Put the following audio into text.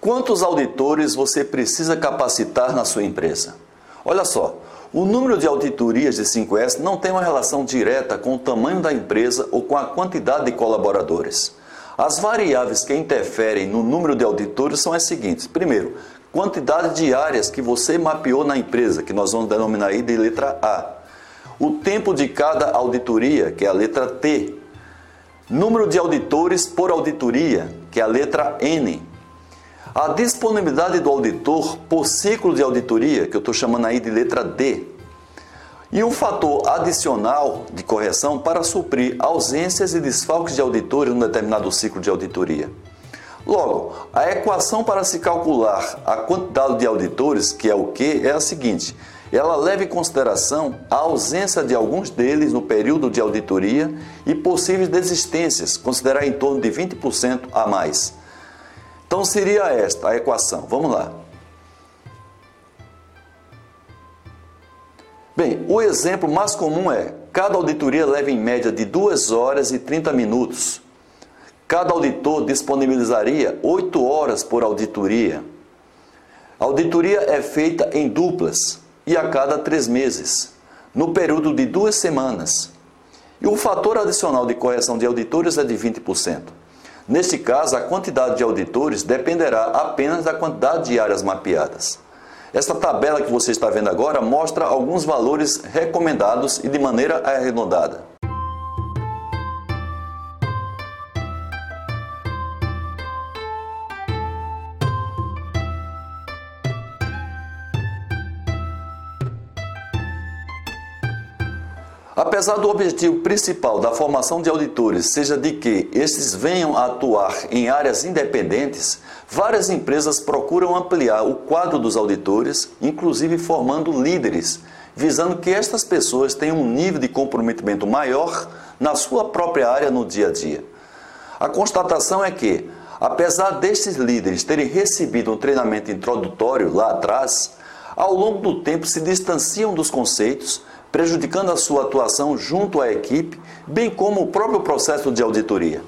Quantos auditores você precisa capacitar na sua empresa? Olha só, o número de auditorias de 5S não tem uma relação direta com o tamanho da empresa ou com a quantidade de colaboradores. As variáveis que interferem no número de auditores são as seguintes: primeiro, quantidade de áreas que você mapeou na empresa, que nós vamos denominar aí de letra A. O tempo de cada auditoria, que é a letra T. Número de auditores por auditoria, que é a letra N. A disponibilidade do auditor por ciclo de auditoria, que eu estou chamando aí de letra D. E um fator adicional de correção para suprir ausências e desfalques de auditores num determinado ciclo de auditoria. Logo, a equação para se calcular a quantidade de auditores, que é o que, é a seguinte: ela leva em consideração a ausência de alguns deles no período de auditoria e possíveis desistências, considerar em torno de 20% a mais. Então seria esta a equação. Vamos lá. Bem, o exemplo mais comum é: cada auditoria leva em média de 2 horas e 30 minutos. Cada auditor disponibilizaria 8 horas por auditoria. A auditoria é feita em duplas e a cada três meses, no período de duas semanas. E o fator adicional de correção de auditores é de 20%. Neste caso, a quantidade de auditores dependerá apenas da quantidade de áreas mapeadas. Esta tabela que você está vendo agora mostra alguns valores recomendados e de maneira arredondada. Apesar do objetivo principal da formação de auditores seja de que estes venham a atuar em áreas independentes, várias empresas procuram ampliar o quadro dos auditores, inclusive formando líderes, visando que estas pessoas tenham um nível de comprometimento maior na sua própria área no dia a dia. A constatação é que, apesar destes líderes terem recebido um treinamento introdutório lá atrás, ao longo do tempo se distanciam dos conceitos prejudicando a sua atuação junto à equipe, bem como o próprio processo de auditoria.